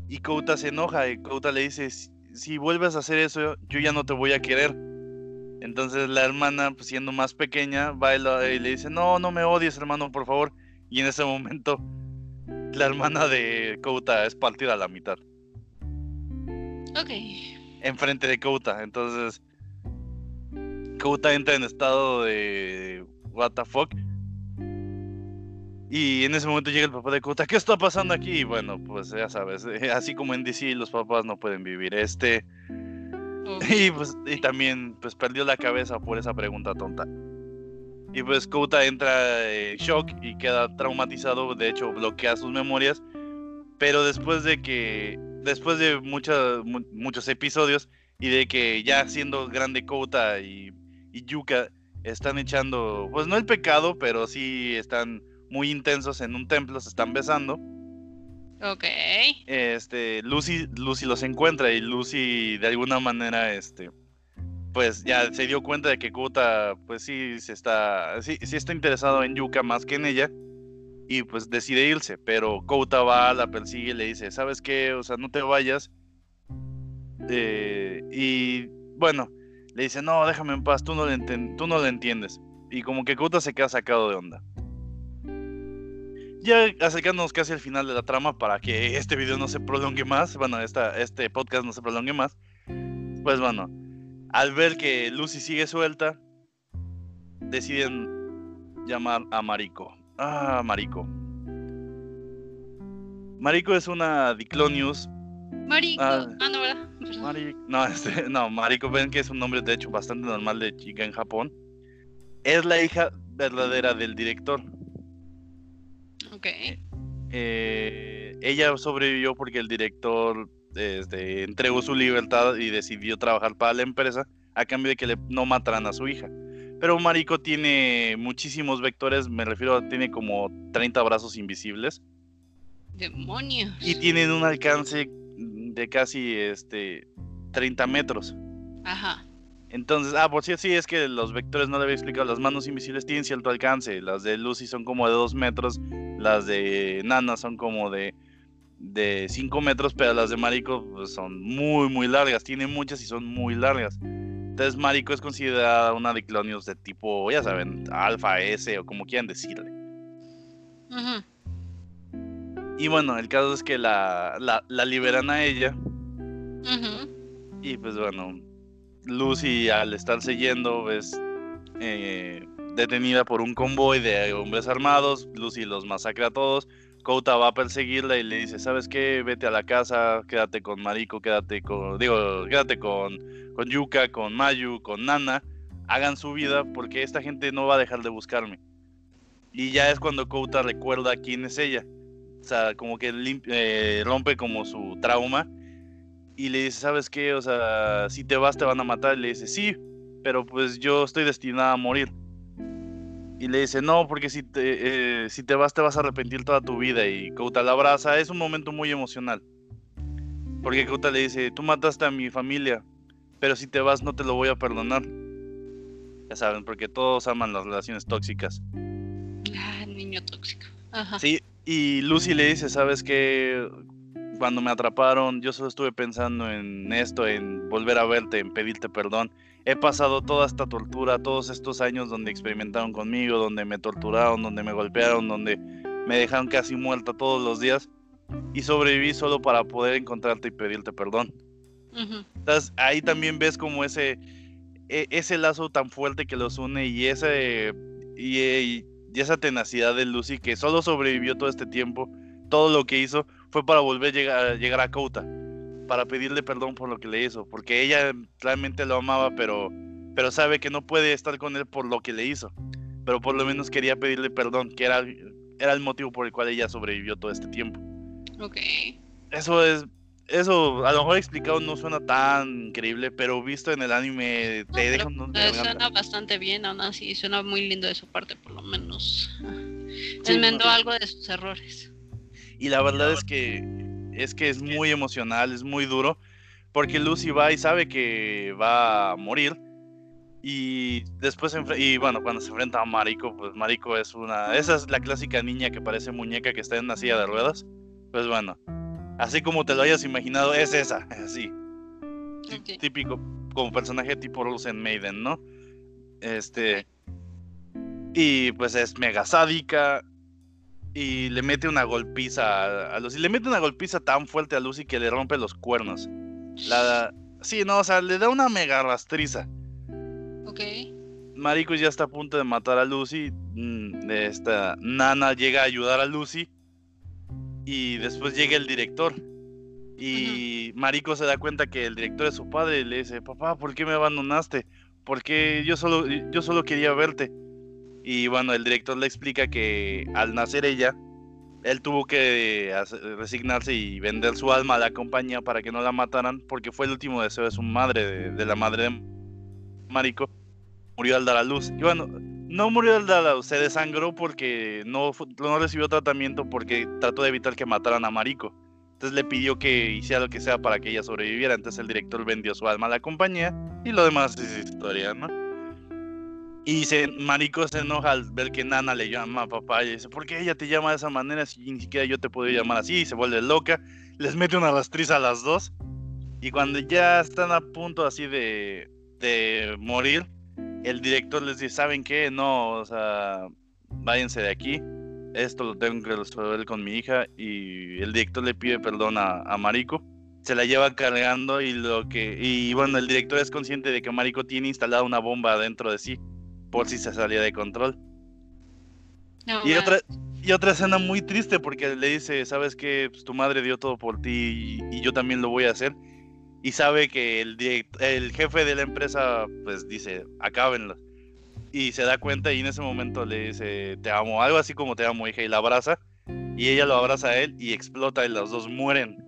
y Kouta se enoja y Kouta le dice, si vuelves a hacer eso, yo ya no te voy a querer. Entonces la hermana, pues, siendo más pequeña, va y, le dice, no, no me odies, hermano, por favor. Y en ese momento, la hermana de Kouta es partida a la mitad. Ok. Enfrente de Kouta. Entonces, Kouta entra en estado de... What the fuck. Y en ese momento llega el papá de Kouta, ¿qué está pasando aquí? Y bueno, pues ya sabes, así como en DC los papás no pueden vivir. Este... Y pues y también pues perdió la cabeza por esa pregunta tonta. Y pues Kouta entra en shock y queda traumatizado, de hecho bloquea sus memorias, pero después de que después de muchos episodios y de que ya siendo grande Kouta y, y Yuka están echando, pues no el pecado, pero sí están muy intensos en un templo, se están besando. Ok. Este, Lucy, Lucy los encuentra y Lucy de alguna manera, este, pues ya se dio cuenta de que Kuta, pues sí, se está, sí, sí está interesado en Yuka más que en ella y pues decide irse, pero Kouta va, la persigue y le dice, ¿sabes qué? O sea, no te vayas. Eh, y bueno, le dice, no, déjame en paz, tú no, tú no entiendes. Y como que Kouta se queda sacado de onda ya acercándonos casi al final de la trama para que este video no se prolongue más, bueno, esta, este podcast no se prolongue más, pues bueno, al ver que Lucy sigue suelta, deciden llamar a Mariko. Ah, Mariko. Mariko es una Diclonius. Mariko. Ah, ah no, ¿verdad? no, este, no, Mariko, ven que es un nombre de hecho bastante normal de chica en Japón. Es la hija verdadera del director. Ok. Eh, ella sobrevivió porque el director este, entregó su libertad y decidió trabajar para la empresa a cambio de que le, no mataran a su hija. Pero Mariko tiene muchísimos vectores, me refiero a tiene como 30 brazos invisibles. Demonios. Y tienen un alcance de casi este 30 metros. Ajá. Entonces, ah, por cierto, sí, es que los vectores no le había explicado. Las manos invisibles tienen cierto alcance. Las de Lucy son como de 2 metros. Las de Nana son como de, de 5 metros. Pero las de Mariko pues, son muy, muy largas. Tienen muchas y son muy largas. Entonces, Mariko es considerada una Diclonius de tipo, ya saben, Alfa, S o como quieran decirle. Y bueno, el caso es que la, la, liberan a ella. Y pues bueno, Lucy al estarse yendo es eh, detenida por un convoy de hombres armados, Lucy los masacra a todos, Kouta va a perseguirla y le dice, ¿sabes qué? Vete a la casa, quédate con Mariko, quédate con, digo, quédate con, con Yuka, con Mayu, con Nana, hagan su vida porque esta gente no va a dejar de buscarme. Y ya es cuando Kouta recuerda quién es ella. O sea, como que eh, rompe como su trauma y le dice, ¿sabes qué? O sea, si te vas te van a matar. Y le dice, sí, pero pues yo estoy destinada a morir. Y le dice, no, porque si te, eh, si te vas te vas a arrepentir toda tu vida. Y Kouta la abraza. Es un momento muy emocional. Porque Kouta le dice, tú mataste a mi familia, pero si te vas no te lo voy a perdonar. Ya saben, porque todos aman las relaciones tóxicas. Ah, niño tóxico. Ajá. Sí, y Lucy le dice, ¿sabes qué? cuando me atraparon, yo solo estuve pensando en esto, en volver a verte, en pedirte perdón. He pasado toda esta tortura, todos estos años donde experimentaron conmigo, donde me torturaron, donde me golpearon, donde me dejaron casi muerta todos los días y sobreviví solo para poder encontrarte y pedirte perdón. Entonces ahí también ves como ese, e, ese lazo tan fuerte que los une y ese y, y esa tenacidad de Lucy que solo sobrevivió todo este tiempo, todo lo que hizo fue para volver a llegar, llegar a Kouta, para pedirle perdón por lo que le hizo, porque ella realmente lo amaba, pero, pero sabe que no puede estar con él por lo que le hizo, pero por lo menos quería pedirle perdón, que era, era el motivo por el cual ella sobrevivió todo este tiempo. Ok. Eso es, eso a lo mejor explicado no suena tan increíble, pero visto en el anime te deja Suena bastante bien, aún así, suena muy lindo de su parte, por lo menos. Enmendó algo de sus errores. Y la verdad es que es que es muy emocional, es muy duro, porque Lucy va y sabe que va a morir. Y después, y bueno, cuando se enfrenta a Mariko, pues Mariko es una. Esa es la clásica niña que parece muñeca que está en una silla de ruedas. Pues bueno, así como te lo hayas imaginado, es esa, así. Típico, como personaje tipo Rosen Maiden, ¿no? Este. Y pues es mega sádica. Y le mete una golpiza a, Lucy. Le mete una golpiza tan fuerte a Lucy que le rompe los cuernos. La. Sí, no, o sea, le da una mega rastriza. Ok. Maricos ya está a punto de matar a Lucy. Mm, esta Nana llega a ayudar a Lucy. Y después llega el director. Y Marico se da cuenta que el director es su padre y le dice, papá, ¿por qué me abandonaste? Porque yo solo, yo solo quería verte. Y bueno, el director le explica que al nacer ella, él tuvo que resignarse y vender su alma a la compañía para que no la mataran, porque fue el último deseo de su madre, de la madre de Marico murió al dar a luz. Y bueno, no murió al dar a luz, se desangró porque no, no recibió tratamiento porque trató de evitar que mataran a Marico. Entonces le pidió que hiciera lo que sea para que ella sobreviviera. Entonces el director vendió su alma a la compañía y lo demás es historia, ¿no? Y se, Marico se enoja al ver que Nana le llama a papá y dice, ¿por qué ella te llama de esa manera si ni siquiera yo te puedo llamar así? Y se vuelve loca, les mete una rastriz a las dos. Y cuando ya están a punto así de, de morir, el director les dice, ¿saben qué? No, o sea, váyanse de aquí. Esto lo tengo que resolver con mi hija. Y el director le pide perdón a, a Mariko. Se la lleva cargando y lo que. Y bueno, el director es consciente de que Mariko tiene instalada una bomba dentro de sí. Por si se salía de control. y otra, y otra escena muy triste porque le dice, sabes que pues, tu madre dio todo por ti y, yo también lo voy a hacer y sabe que el, el jefe de la empresa pues dice, acábenlo. Y se da cuenta y en ese momento le dice, te amo, algo así como te amo, hija, y la abraza. Y ella lo abraza a él y explota y los dos mueren.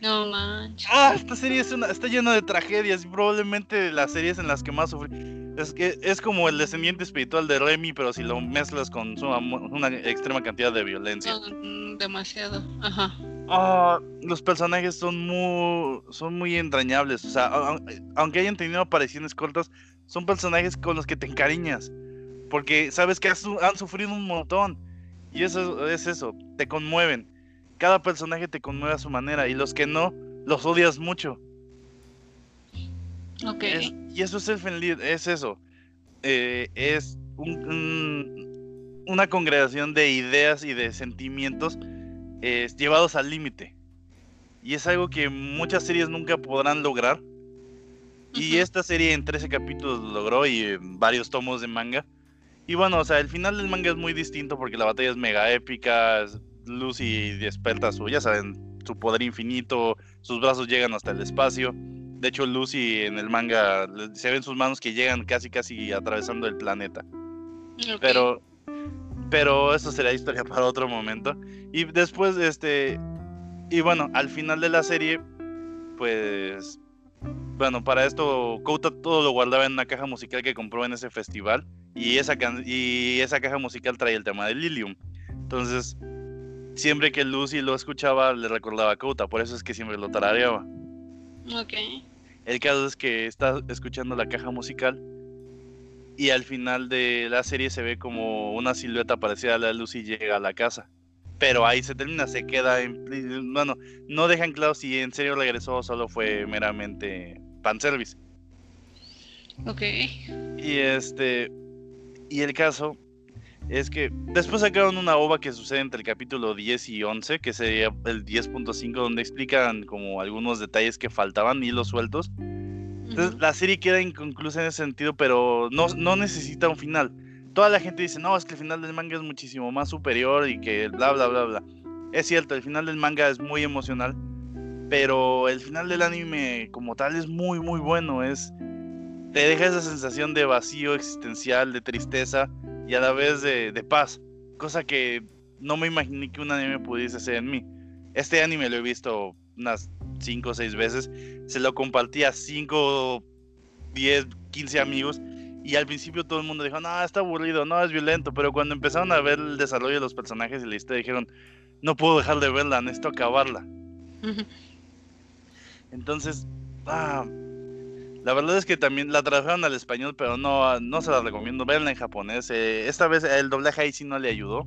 No manches. Ah, esta serie es una, está llena de tragedias probablemente las series en las que más sufrí. Es que es como el descendiente espiritual de Remy, pero si lo mezclas con una extrema cantidad de violencia. demasiado. Ajá. Ah, los personajes son muy, son muy entrañables. O sea, aunque hayan tenido apariciones cortas, son personajes con los que te encariñas. Porque sabes que han sufrido un montón. Y eso es eso, te conmueven. Cada personaje te conmueve a su manera. Y los que no, los odias mucho. Ok. y eso es el es eso. Eh, es una congregación de ideas y de sentimientos llevados al límite. Y es algo que muchas series nunca podrán lograr. Y esta serie en 13 capítulos lo logró y varios tomos de manga. Y bueno, o sea, el final del manga es muy distinto porque la batalla es mega épica. Lucy despierta su, ya saben, su poder infinito. Sus brazos llegan hasta el espacio. De hecho, Lucy en el manga se ven sus manos que llegan casi, casi atravesando el planeta. Pero pero eso será historia para otro momento. Y después, este. Y bueno, al final de la serie, pues. Bueno, para esto, Kouta todo lo guardaba en una caja musical que compró en ese festival. Y esa, y esa caja musical trae el tema de Lilium. Entonces, siempre que Lucy lo escuchaba, le recordaba a Kouta. Por eso es que siempre lo tarareaba. Ok. El caso es que está escuchando la caja musical y al final de la serie se ve como una silueta parecida a la luz y llega a la casa. Pero ahí se termina, se queda en... Bueno, no dejan claro si en serio regresó o solo fue meramente fanservice. Ok. Y este... Y el caso es que después sacaron una ova que sucede entre el capítulo 10 y 11, que sería el 10.5, donde explican como algunos detalles que faltaban, hilos sueltos. Entonces la serie queda inconclusa en ese sentido, pero no, no necesita un final. Toda la gente dice, no, es que el final del manga es muchísimo más superior y que bla, bla, bla, bla. Es cierto, el final del manga es muy emocional, pero el final del anime como tal es muy, muy bueno. Es, te deja esa sensación de vacío existencial, de tristeza y a la vez de, de paz. Cosa que no me imaginé que un anime pudiese hacer en mí. Este anime lo he visto unas 5 o 6 veces, se lo compartí a 5, 10, 15 amigos y al principio todo el mundo dijo, no, está aburrido, no, es violento, pero cuando empezaron a ver el desarrollo de los personajes y la historia dijeron, no puedo dejar de verla, necesito acabarla. Entonces, ah, La verdad es que también la tradujeron al español, pero no, no se la recomiendo. Veanla en japonés. Eh, esta vez el doblaje ahí sí no le ayudó.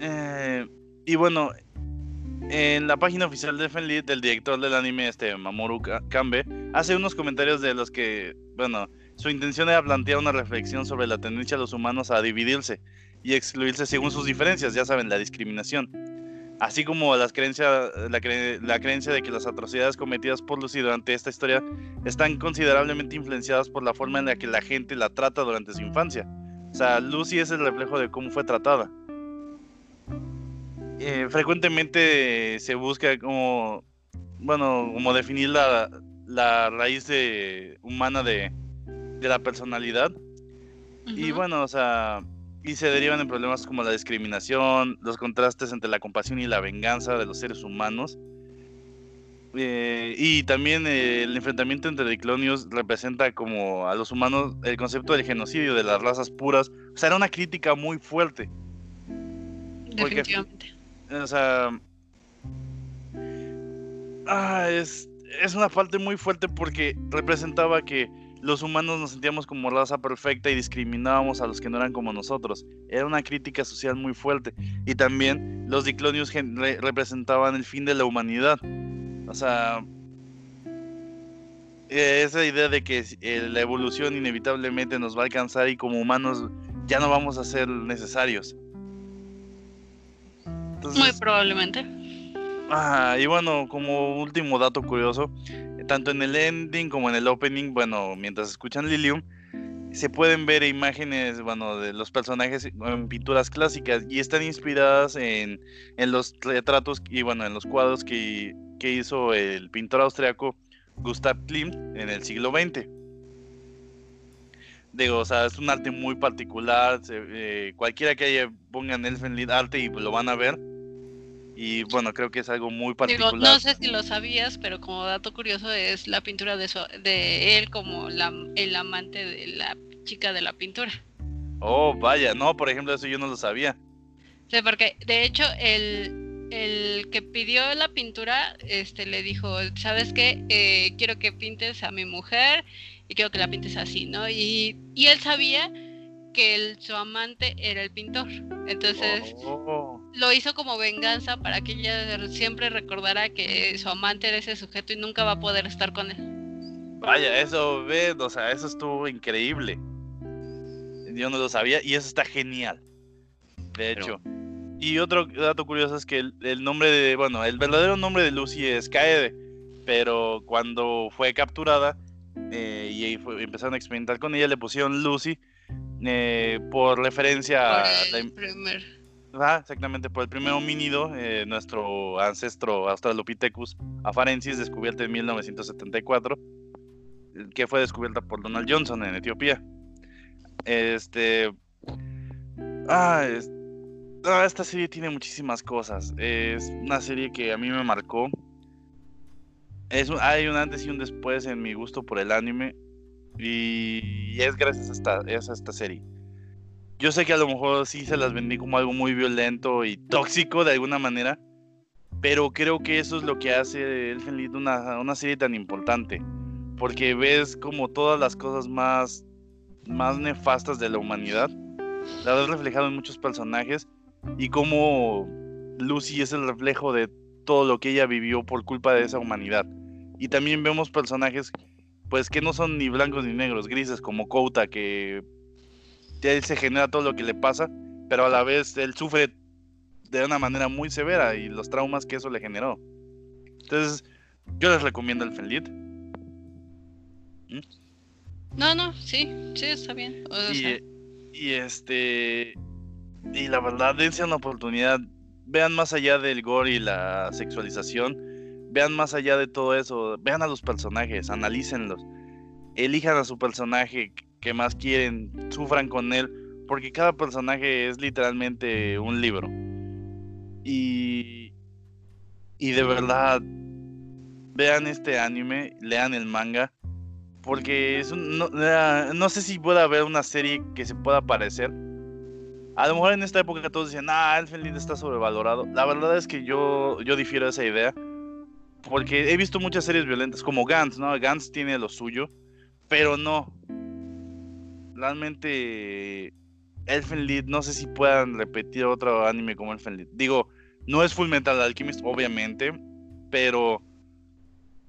Eh, y bueno, en la página oficial de Fenlit, el director del anime, este Mamoru Kambe, hace unos comentarios de los que, bueno, su intención era plantear una reflexión sobre la tendencia de los humanos a dividirse y excluirse según sus diferencias, ya saben, la discriminación. Así como las creencias, la, creencia de que las atrocidades cometidas por Lucy durante esta historia están considerablemente influenciadas por la forma en la que la gente la trata durante su infancia. O sea, Lucy es el reflejo de cómo fue tratada. Eh, frecuentemente se busca como, bueno, como definir la, raíz humana de, la personalidad. Y bueno, o sea, y se derivan en problemas como la discriminación, los contrastes entre la compasión y la venganza de los seres humanos. Eh, y también eh, el enfrentamiento entre diclonios representa como a los humanos el concepto del genocidio de las razas puras. O sea, era una crítica muy fuerte. Definitivamente. O sea. Ah, es, es una falta muy fuerte porque representaba que los humanos nos sentíamos como raza perfecta y discriminábamos a los que no eran como nosotros. Era una crítica social muy fuerte. Y también los diclonios representaban el fin de la humanidad. O sea, esa idea de que eh, la evolución inevitablemente nos va a alcanzar y como humanos ya no vamos a ser necesarios. Muy probablemente. Ah, y bueno, como último dato curioso, tanto en el ending como en el opening, bueno, mientras escuchan Lilium, se pueden ver imágenes, bueno, de los personajes en pinturas clásicas y están inspiradas en, los retratos y, bueno, en los cuadros que, hizo el pintor austriaco Gustav Klimt en el siglo XX. Digo, o sea, es un arte muy particular. Eh, cualquiera que haya pongan Elfenlied arte y lo van a ver. Y bueno, creo que es algo muy particular. no sé si lo sabías, pero como dato curioso es la pintura de, de él como la, el amante de la chica de la pintura. Oh, vaya, no, por ejemplo, eso yo no lo sabía. Sí, porque de hecho el, el que pidió la pintura este, le dijo, ¿sabes qué? Eh, quiero que pintes a mi mujer y quiero que la pintes así, ¿no? Y, y él sabía que el, su amante era el pintor. Entonces oh. lo hizo como venganza para que ella siempre recordara que su amante era ese sujeto y nunca va a poder estar con él. Vaya, eso ve, o sea, eso estuvo increíble. Yo no lo sabía y eso está genial. De hecho. Y otro dato curioso es que el, nombre de, bueno, el verdadero nombre de Lucy es Kaede, pero cuando fue capturada eh, y empezaron a experimentar con ella, le pusieron Lucy eh, por referencia a primer. exactamente, por el primer homínido, eh, nuestro ancestro Australopithecus afarensis, descubierto en 1974, que fue descubierta por Donald Johnson en Etiopía. Este. Ah, ah, esta serie tiene muchísimas cosas. Es una serie que a mí me marcó. Es, hay un antes y un después en mi gusto por el anime. Y es gracias a esta, esta serie. Yo sé que a lo mejor sí se las vendí como algo muy violento y tóxico de alguna manera, pero creo que eso es lo que hace Elfen Lied una, una serie tan importante, porque ves como todas las cosas más, más nefastas de la humanidad, la ves reflejado en muchos personajes y como Lucy es el reflejo de todo lo que ella vivió por culpa de esa humanidad. Y también vemos personajes pues que no son ni blancos ni negros, grises como Kouta, que él se genera todo lo que le pasa, pero a la vez él sufre de una manera muy severa y los traumas que eso le generó. Entonces, yo les recomiendo el Fenlit. ¿Mm? No, no, sí, sí, está bien. y, este. Y la verdad, dense una oportunidad. Vean más allá del gore y la sexualización vean más allá de todo eso, vean a los personajes, analícenlos, elijan a su personaje que más quieren, sufran con él, porque cada personaje es literalmente un libro. Y, y de verdad, vean este anime, lean el manga, porque es un, no, no, sé si pueda haber una serie que se pueda parecer. A lo mejor en esta época todos dicen, ah, Elfen Lied está sobrevalorado. La verdad es que yo, yo difiero de esa idea porque he visto muchas series violentas, como Gantz, ¿no? Gantz tiene lo suyo, pero no. Realmente Elfen Lied, no sé si puedan repetir otro anime como Elfen Lied. Digo, no es Full Metal Alchemist, obviamente, pero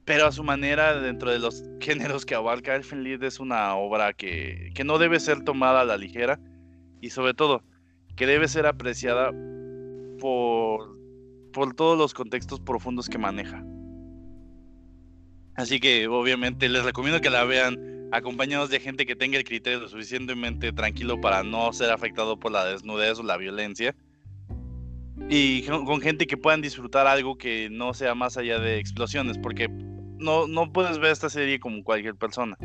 pero a su manera, dentro de los géneros que abarca Elfen Lied, es una obra que, que no debe ser tomada a la ligera y sobre todo que debe ser apreciada por, por todos los contextos profundos que maneja. Así que obviamente les recomiendo que la vean acompañados de gente que tenga el criterio lo suficientemente tranquilo para no ser afectado por la desnudez o la violencia. Y con gente que puedan disfrutar algo que no sea más allá de explosiones, porque no, no puedes ver esta serie como cualquier persona.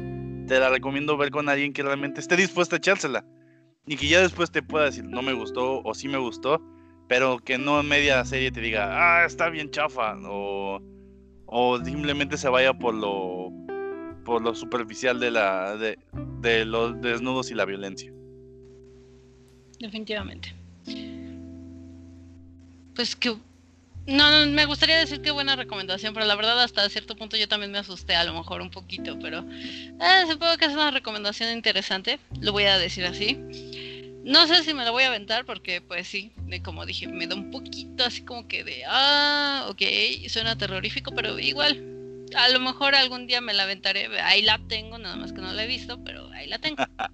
Te la recomiendo ver con alguien que realmente esté dispuesto a echársela. Y que ya después te pueda decir, no me gustó o sí me gustó, pero que no en media serie te diga, ah, está bien chafa, o, o simplemente se vaya por lo, por lo superficial de, la, de, de los desnudos y la violencia. Definitivamente. Pues que no, me gustaría decir qué buena recomendación, pero la verdad hasta cierto punto yo también me asusté a lo mejor un poquito, pero eh, supongo que es una recomendación interesante, lo voy a decir así. No sé si me la voy a aventar porque pues sí, de, como dije, me da un poquito así como que de, ah, ok, suena terrorífico, pero igual, a lo mejor algún día me la aventaré, ahí la tengo, nada más que no la he visto, pero ahí la tengo.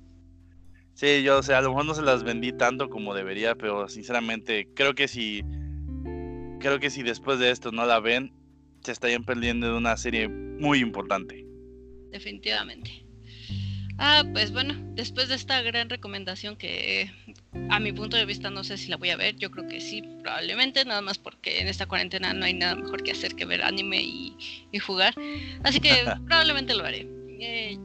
sí, yo, o sea, a lo mejor no se las vendí tanto como debería, pero sinceramente creo que si creo que si después de esto no la ven, se estarían perdiendo de una serie muy importante. Definitivamente. Ah, pues bueno, después de esta gran recomendación que a mi punto de vista no sé si la voy a ver, yo creo que sí, probablemente, nada más porque en esta cuarentena no hay nada mejor que hacer que ver anime y, jugar. Así que probablemente lo haré. Eh,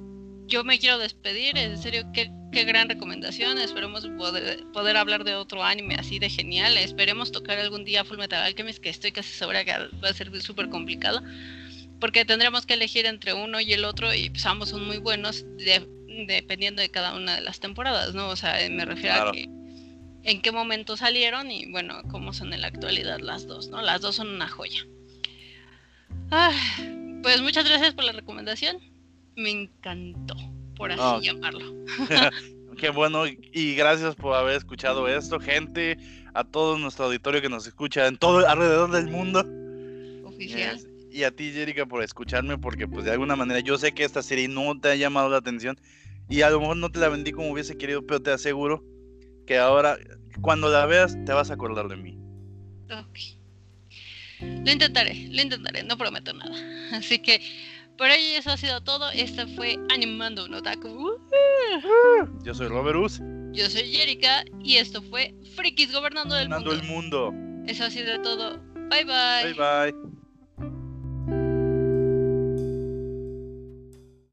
yo me quiero despedir, en serio, qué, qué gran recomendación, esperemos poder, poder, hablar de otro anime así de genial, esperemos tocar algún día Full Metal Alchemist, que estoy casi segura que va a ser súper complicado, porque tendremos que elegir entre uno y el otro y pues ambos son muy buenos dependiendo de cada una de las temporadas, ¿no? O sea, me refiero a que en qué momento salieron y bueno, cómo son en la actualidad las dos, ¿no? Las dos son una joya. Ah, pues muchas gracias por la recomendación me encantó, por así llamarlo. Qué bueno y gracias por haber escuchado esto, gente, a todo nuestro auditorio que nos escucha en todo alrededor del mundo. Oficial. y a ti, Jerica, por escucharme, porque pues de alguna manera yo sé que esta serie no te ha llamado la atención y a lo mejor no te la vendí como hubiese querido, pero te aseguro que ahora, cuando la veas, te vas a acordar de mí. Ok. Lo intentaré, lo intentaré, no prometo nada. Así que por ahí eso ha sido todo. Esta fue Animando un Otaku. Yo soy Robert Us. Yo soy Jerica y esto fue Frikis Gobernando el Mundo. el mundo. Eso ha sido todo. Bye bye. Bye bye.